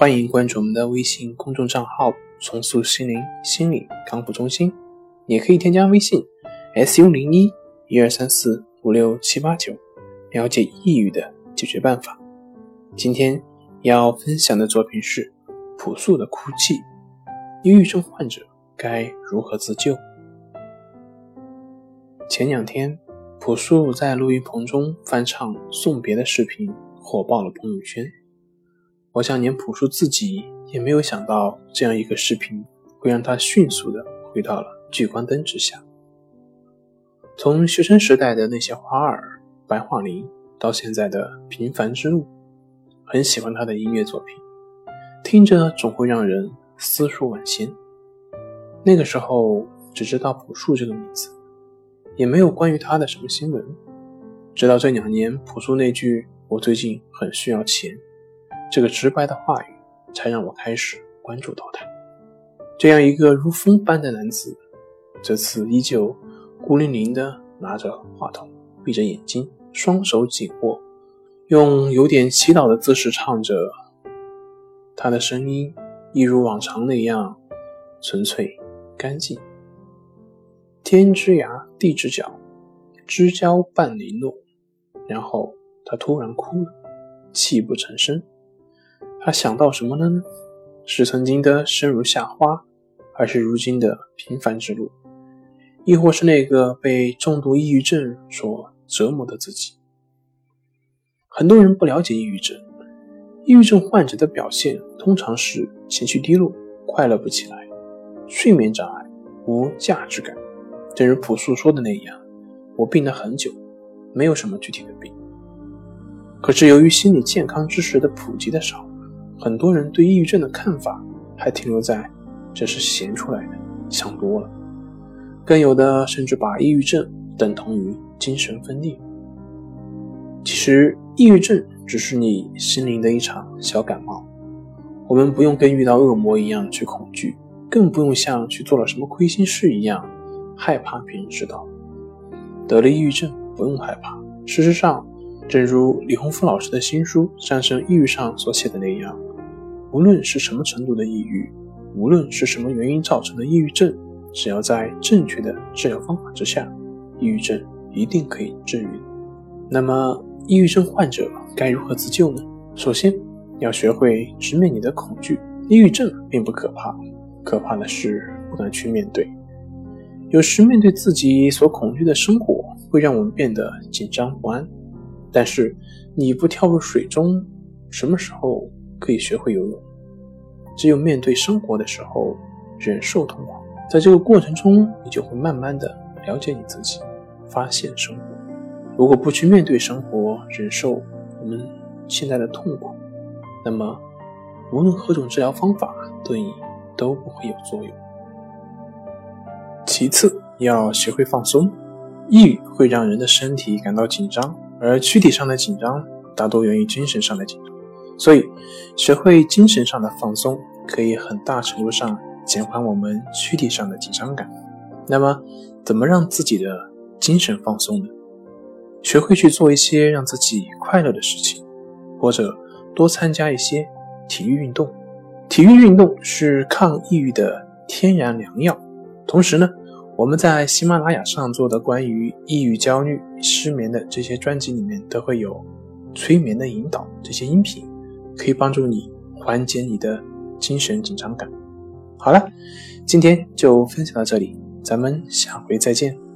欢迎关注我们的微信公众账号“重塑心灵心理康复中心”，也可以添加微信 “su 零一一二三四五六七八九”，了解抑郁的解决办法。今天要分享的作品是朴素的《哭泣》，抑郁症患者该如何自救？前两天，朴树在录音棚中翻唱送别的视频，火爆了朋友圈。我想，连朴树自己也没有想到，这样一个视频会让他迅速的回到了聚光灯之下。从学生时代的那些花儿、白桦林，到现在的平凡之路，很喜欢他的音乐作品，听着总会让人思绪万千。那个时候只知道朴树这个名字，也没有关于他的什么新闻。直到这两年，朴树那句“我最近很需要钱”。这个直白的话语，才让我开始关注到他。这样一个如风般的男子，这次依旧孤零零地拿着话筒，闭着眼睛，双手紧握，用有点祈祷的姿势唱着。他的声音一如往常那样纯粹干净。天之涯，地之角，知交半零落。然后他突然哭了，泣不成声。他想到什么了呢？是曾经的生如夏花，还是如今的平凡之路？亦或是那个被重度抑郁症所折磨的自己？很多人不了解抑郁症，抑郁症患者的表现通常是情绪低落、快乐不起来、睡眠障碍、无价值感。正如朴树说的那样：“我病了很久，没有什么具体的病。”可是由于心理健康知识的普及的少。很多人对抑郁症的看法还停留在这是闲出来的，想多了，更有的甚至把抑郁症等同于精神分裂。其实，抑郁症只是你心灵的一场小感冒，我们不用跟遇到恶魔一样去恐惧，更不用像去做了什么亏心事一样害怕别人知道。得了抑郁症不用害怕，事实上，正如李洪福老师的新书《战胜抑郁》上所写的那样。无论是什么程度的抑郁，无论是什么原因造成的抑郁症，只要在正确的治疗方法之下，抑郁症一定可以治愈。那么，抑郁症患者该如何自救呢？首先，要学会直面你的恐惧。抑郁症并不可怕，可怕的是不敢去面对。有时面对自己所恐惧的生活，会让我们变得紧张不安。但是，你不跳入水中，什么时候？可以学会游泳，只有面对生活的时候，忍受痛苦，在这个过程中，你就会慢慢的了解你自己，发现生活。如果不去面对生活，忍受我们现在的痛苦，那么无论何种治疗方法对你都不会有作用。其次，要学会放松。抑郁会让人的身体感到紧张，而躯体上的紧张大多源于精神上的紧张。所以，学会精神上的放松，可以很大程度上减缓我们躯体上的紧张感。那么，怎么让自己的精神放松呢？学会去做一些让自己快乐的事情，或者多参加一些体育运动。体育运动是抗抑郁的天然良药。同时呢，我们在喜马拉雅上做的关于抑郁、焦虑、失眠的这些专辑里面，都会有催眠的引导这些音频。可以帮助你缓解你的精神紧张感。好了，今天就分享到这里，咱们下回再见。